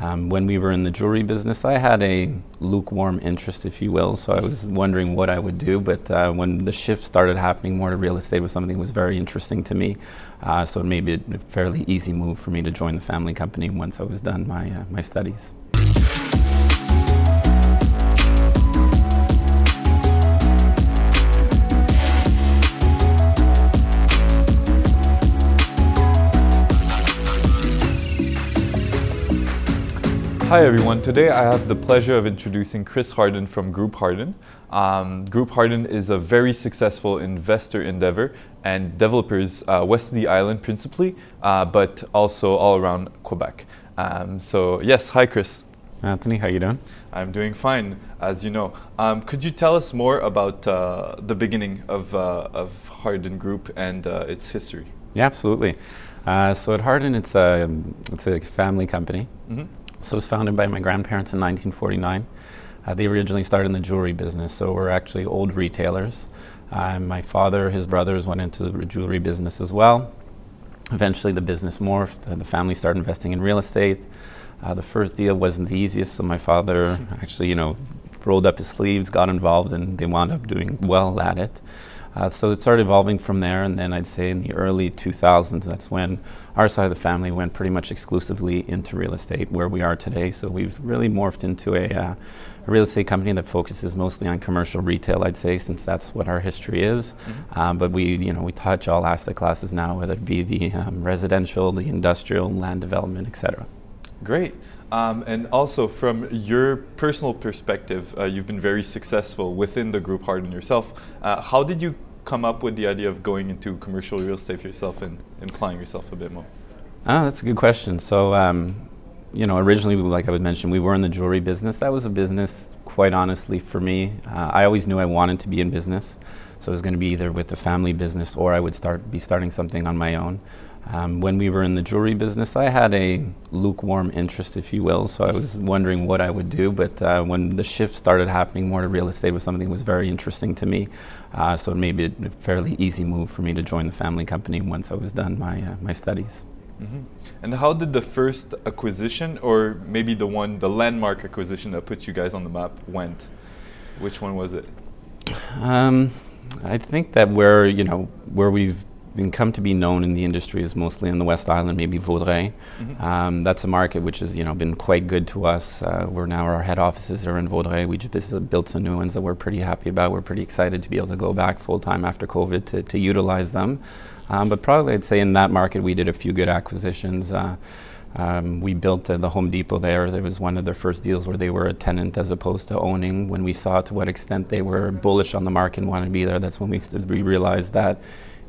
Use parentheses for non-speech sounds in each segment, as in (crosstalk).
Um, when we were in the jewelry business, I had a lukewarm interest, if you will. So I was wondering what I would do. But uh, when the shift started happening more to real estate, was something that was very interesting to me. Uh, so it made it a fairly easy move for me to join the family company once I was done my uh, my studies. Hi everyone, today I have the pleasure of introducing Chris Harden from Group Harden. Um, Groupe Harden is a very successful investor endeavor and developers uh, west of the island principally, uh, but also all around Quebec. Um, so yes, hi Chris. Anthony, how you doing? I'm doing fine, as you know. Um, could you tell us more about uh, the beginning of, uh, of Harden Group and uh, its history? Yeah, absolutely. Uh, so at Harden, it's a, it's a family company. Mm-hmm. So it was founded by my grandparents in 1949. Uh, they originally started in the jewelry business, so we're actually old retailers. Uh, my father, his brothers went into the jewelry business as well. Eventually, the business morphed. and the family started investing in real estate. Uh, the first deal wasn't the easiest, so my father (laughs) actually, you know, rolled up his sleeves, got involved, and they wound up doing well at it. Uh, so it started evolving from there, and then I'd say in the early 2000s, that's when our side of the family went pretty much exclusively into real estate, where we are today. So we've really morphed into a, uh, a real estate company that focuses mostly on commercial retail, I'd say, since that's what our history is. Mm-hmm. Um, but we, you know, we touch all asset classes now, whether it be the um, residential, the industrial, land development, etc. Great. Um, and also, from your personal perspective, uh, you've been very successful within the group Harden yourself. Uh, how did you come up with the idea of going into commercial real estate for yourself and applying yourself a bit more? Ah, that's a good question. So, um, you know, originally, like I would mention, we were in the jewelry business. That was a business, quite honestly, for me. Uh, I always knew I wanted to be in business. So it was going to be either with the family business or I would start be starting something on my own. Um, when we were in the jewelry business, I had a lukewarm interest, if you will. So I was wondering what I would do. But uh, when the shift started happening more to real estate, was something that was very interesting to me. Uh, so it made it a fairly easy move for me to join the family company once I was done my uh, my studies. Mm-hmm. And how did the first acquisition, or maybe the one, the landmark acquisition that put you guys on the map, went? Which one was it? Um, I think that where you know where we've been come to be known in the industry is mostly in the West Island, maybe Vaudreuil. Mm-hmm. Um, that's a market which has you know been quite good to us. Uh, we're now our head offices are in Vaudreuil. We just built some new ones that we're pretty happy about. We're pretty excited to be able to go back full time after COVID to, to utilize them. Um, but probably I'd say in that market we did a few good acquisitions. Uh, um, we built uh, the Home Depot there. There was one of their first deals where they were a tenant as opposed to owning. When we saw to what extent they were bullish on the market and wanted to be there, that's when we, st- we realized that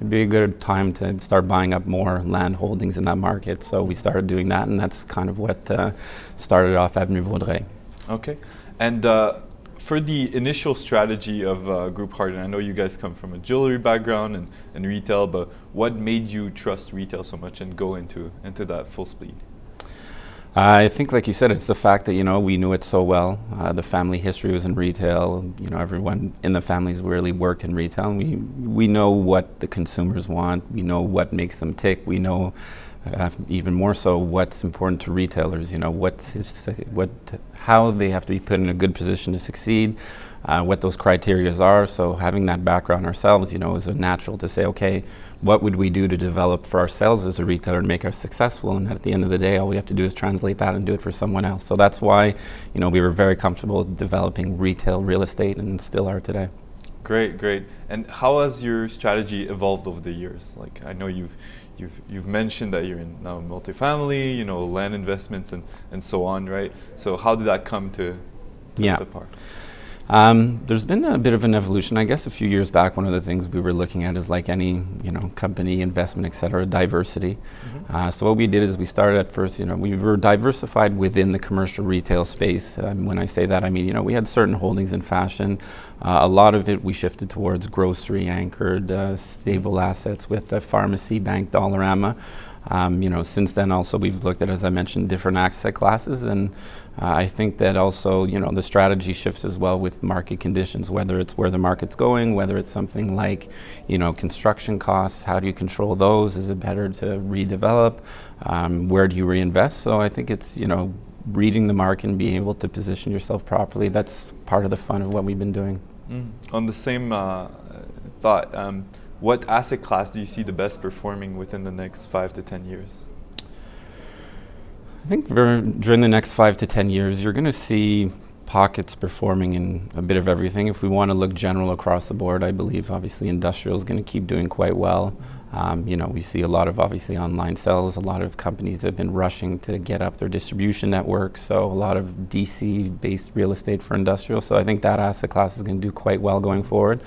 it'd be a good time to start buying up more land holdings in that market. So we started doing that, and that's kind of what uh, started off Avenue Vaudreuil. Okay. And uh, for the initial strategy of uh, Groupe Harden, I know you guys come from a jewelry background and, and retail, but what made you trust retail so much and go into, into that full speed? I think, like you said, it's the fact that you know we knew it so well. Uh, the family history was in retail. You know, everyone in the families really worked in retail. We we know what the consumers want. We know what makes them tick. We know uh, even more so what's important to retailers. You know, what's what how they have to be put in a good position to succeed. Uh, what those criteria are. So having that background ourselves, you know, is a natural to say, okay what would we do to develop for ourselves as a retailer and make us successful? And at the end of the day, all we have to do is translate that and do it for someone else. So that's why, you know, we were very comfortable developing retail real estate and still are today. Great, great. And how has your strategy evolved over the years? Like I know you've you've you've mentioned that you're in now multifamily, you know, land investments and, and so on, right? So how did that come to, to yeah. Um, there's been a bit of an evolution. I guess a few years back, one of the things we were looking at is like any, you know, company investment, et cetera, diversity. Mm-hmm. Uh, so what we did is we started at first, you know, we were diversified within the commercial retail space. Um, when I say that, I mean, you know, we had certain holdings in fashion. Uh, a lot of it we shifted towards grocery anchored, uh, stable assets with the pharmacy, bank, Dollarama. Um, you know, since then also we've looked at, as I mentioned, different asset classes, and uh, I think that also, you know, the strategy shifts as well with market conditions, whether it's where the market's going, whether it's something like, you know, construction costs, how do you control those? Is it better to redevelop? Um, where do you reinvest? So I think it's, you know, reading the market and being able to position yourself properly. That's part of the fun of what we've been doing. Mm. On the same uh, thought, um, what asset class do you see the best performing within the next five to ten years? I think during the next five to ten years, you're going to see pockets performing in a bit of everything. If we want to look general across the board, I believe obviously industrial is going to keep doing quite well. Um, you know, we see a lot of obviously online sales. A lot of companies have been rushing to get up their distribution network. So a lot of DC-based real estate for industrial. So I think that asset class is going to do quite well going forward.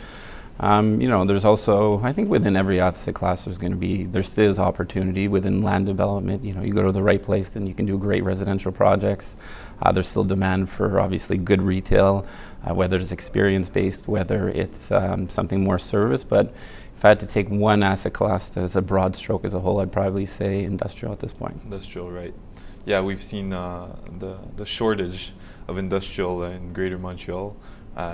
Um, you know, there's also, I think within every asset class, there's going to be, there still is opportunity within land development. You know, you go to the right place, then you can do great residential projects. Uh, there's still demand for obviously good retail, uh, whether it's experience based, whether it's um, something more service. But if I had to take one asset class as a broad stroke as a whole, I'd probably say industrial at this point. Industrial, right. Yeah, we've seen uh, the, the shortage of industrial in Greater Montreal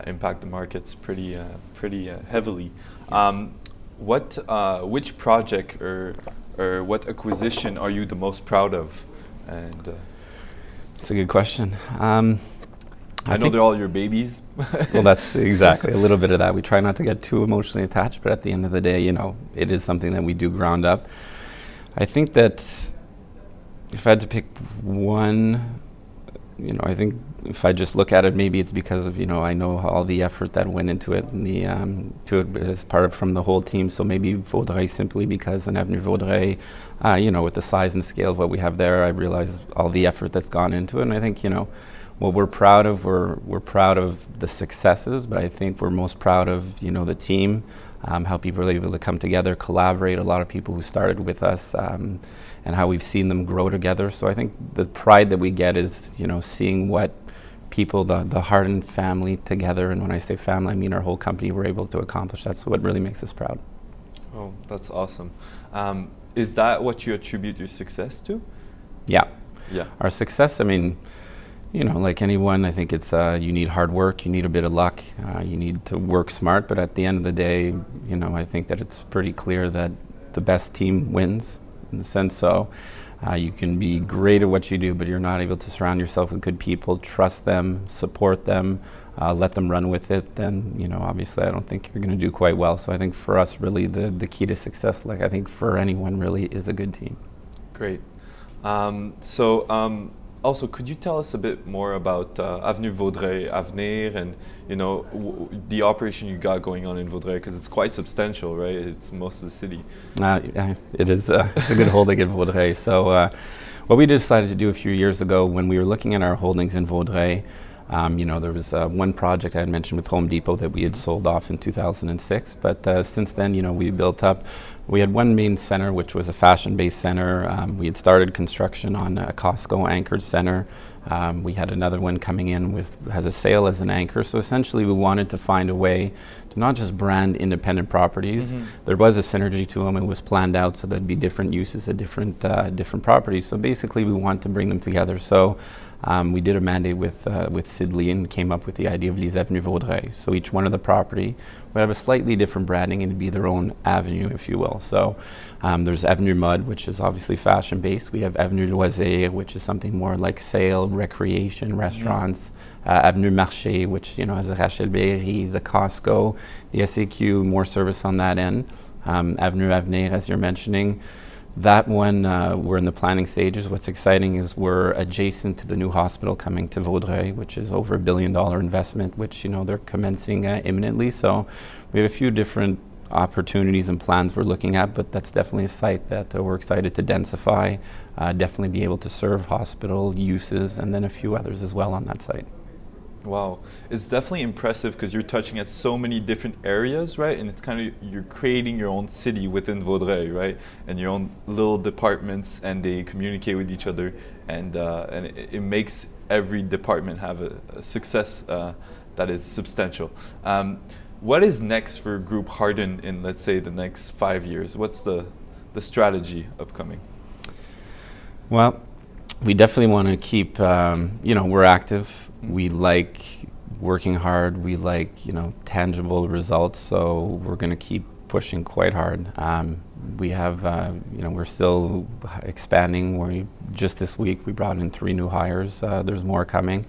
impact the markets pretty uh, pretty uh, heavily. Um, what which project or or what acquisition are you the most proud of? And it's a good question. Um, I, I know they're all your babies. (laughs) well, that's exactly a little bit of that. We try not to get too emotionally attached, but at the end of the day, you know, it is something that we do ground up. I think that if I had to pick one, you know, I think if I just look at it, maybe it's because of you know I know all the effort that went into it and the um, to it as part of from the whole team. So maybe Vaudreuil simply because an Avenue Vaudreuil, uh, you know, with the size and scale of what we have there, I realize all the effort that's gone into it, and I think you know. What we're proud of, we're, we're proud of the successes, but I think we're most proud of you know the team, um, how people are able to come together, collaborate. A lot of people who started with us, um, and how we've seen them grow together. So I think the pride that we get is you know seeing what people, the, the Harden family together. And when I say family, I mean our whole company were able to accomplish. That's what really makes us proud. Oh, that's awesome. Um, is that what you attribute your success to? Yeah. Yeah. Our success, I mean, you know, like anyone, I think it's uh, you need hard work, you need a bit of luck, uh, you need to work smart. But at the end of the day, you know, I think that it's pretty clear that the best team wins in the sense so. Uh, you can be great at what you do, but you're not able to surround yourself with good people, trust them, support them, uh, let them run with it, then, you know, obviously I don't think you're going to do quite well. So I think for us, really, the, the key to success, like I think for anyone, really, is a good team. Great. Um, so, um, also, could you tell us a bit more about uh, Avenue Vaudreuil, Avenir, and you know w- the operation you got going on in Vaudreuil? Because it's quite substantial, right? It's most of the city. Uh, it is. Uh, (laughs) it's a good holding in Vaudreuil. So, uh, what we decided to do a few years ago when we were looking at our holdings in Vaudreuil, um, you know, there was uh, one project I had mentioned with Home Depot that we had sold off in 2006, but uh, since then, you know, we built up we had one main center, which was a fashion based center. Um, we had started construction on a Costco anchored center. Um, we had another one coming in with has a Sail as an anchor. So essentially, we wanted to find a way to not just brand independent properties. Mm-hmm. There was a synergy to them. It was planned out so there'd be different uses of different uh, different properties. So basically, we want to bring them together. So um, we did a mandate with uh, with Sidley and came up with the idea of Les Avenues Vaudreuil. So each one of the property would have a slightly different branding and be their own avenue, if you will. So um, there's Avenue Mode, which is obviously fashion based. We have Avenue Loisir, which is something more like Sail, recreation, mm-hmm. restaurants. Mm-hmm. Uh, Avenue Marché, which you know has the Rachelle Béry, the Costco, the SAQ, more service on that end. Um, Avenue Avenir, as you're mentioning. That one, uh, we're in the planning stages. What's exciting is we're adjacent to the new hospital coming to Vaudreuil, which is over a billion dollar investment, which you know they're commencing uh, imminently. So we have a few different opportunities and plans we're looking at, but that's definitely a site that uh, we're excited to densify, uh, definitely be able to serve hospital uses, and then a few others as well on that site. Wow, it's definitely impressive because you're touching at so many different areas, right? And it's kind of you're creating your own city within Vaudreuil, right? And your own little departments, and they communicate with each other, and uh, and it, it, makes every department have a, a success uh, that is substantial. Um, what is next for Group Harden in let's say the next five years? What's the the strategy upcoming? Well, we definitely want to keep. Um, you know, we're active we like working hard. We like you know tangible results. So we're going to keep pushing quite hard. Um, we have, uh, you know, we're still expanding. We just this week we brought in three new hires. Uh, there's more coming.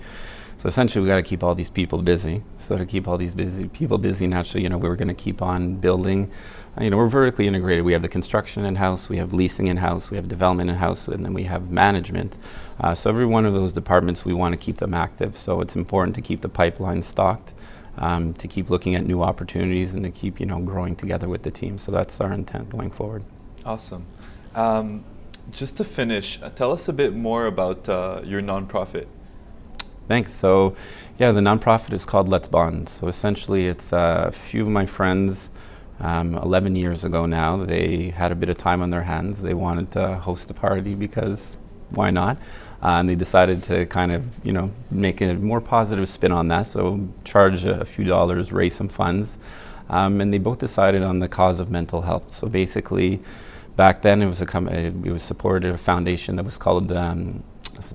So essentially, we got to keep all these people busy. So to keep all these busy people busy, naturally, you know, we are going to keep on building. Uh, you know, we're vertically integrated. We have the construction in house, we have leasing in house, we have development in house, and then we have management. Uh, so every one of those departments, we want to keep them active. So it's important to keep the pipeline stocked um, to keep looking at new opportunities and to keep you know growing together with the team. So that's our intent going forward. Awesome. Um, just to finish, uh, tell us a bit more about uh, your nonprofit. Thanks. So, yeah, the nonprofit is called Let's Bond. So essentially, it's uh, a few of my friends. Um, 11 years ago now, they had a bit of time on their hands. They wanted to host a party because why not? Uh, and they decided to kind of, you know, make a more positive spin on that. So charge a, a few dollars, raise some funds, um, and they both decided on the cause of mental health. So basically, back then it was a com- it was supported a foundation that was called um,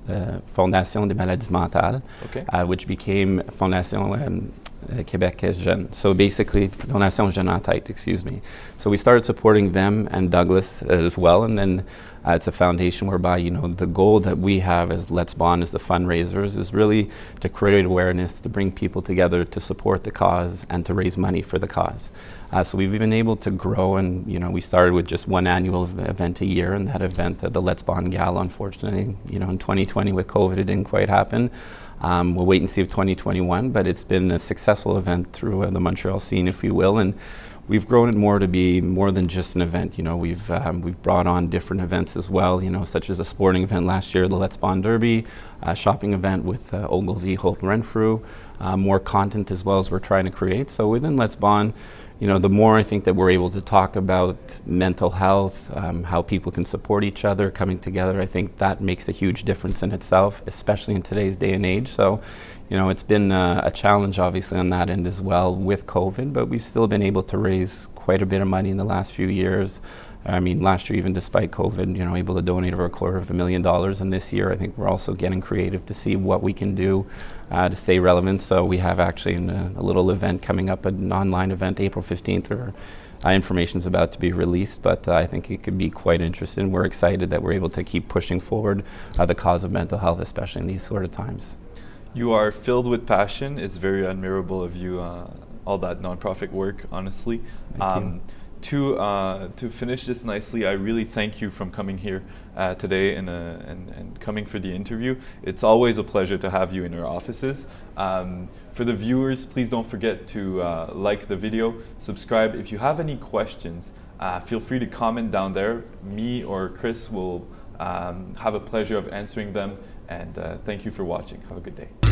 uh, Fondation des Maladies Mentales, okay. uh, which became Fondation um, Uh, Québec Jeune. So basically, Fondation Jeune en Tête, excuse me. So we started supporting them and Douglas as well, and then uh, it's a foundation whereby you know the goal that we have as Let's Bond as the fundraisers is really to create awareness, to bring people together to support the cause and to raise money for the cause. Uh, so we've been able to grow, and you know we started with just one annual event a year, and that event, uh, the Let's Bond Gala, unfortunately, you know in 2020 with COVID, it didn't quite happen. Um, we'll wait and see if 2021, but it's been a successful event through uh, the Montreal scene, if you will, and we've grown it more to be more than just an event. You know, we've um, we've brought on different events as well. You know, such as a sporting event last year, the Let's Bond Derby, a shopping event with uh, Ogilvy, Holt Renfrew, uh, more content as well as we're trying to create. So within Let's Bond, you know, the more I think that we're able to talk about mental health, um, how people can support each other, coming together, I think that makes a huge difference in itself, especially in today's day and age. So, you know, it's been uh, a challenge, obviously, on that end as well with COVID, but we've still been able to raise quite a bit of money in the last few years. I mean, last year, even despite COVID, you know, able to donate over a quarter of a million dollars. And this year, I think we're also getting creative to see what we can do uh, to stay relevant. So we have actually an, uh, a little event coming up, an online event, April 15th, or uh, information is about to be released, but uh, I think it could be quite interesting. We're excited that we're able to keep pushing forward uh, the cause of mental health, especially in these sort of times. You are filled with passion. It's very admirable of you, uh, all that nonprofit work, honestly. Thank you to uh, to finish this nicely, I really thank you from coming here uh, today and, uh, and, and coming for the interview. It's always a pleasure to have you in our offices. Um, for the viewers, please don't forget to uh, like the video, subscribe. If you have any questions, uh, feel free to comment down there. Me or Chris will um, have a pleasure of answering them. And uh, thank you for watching. Have a good day.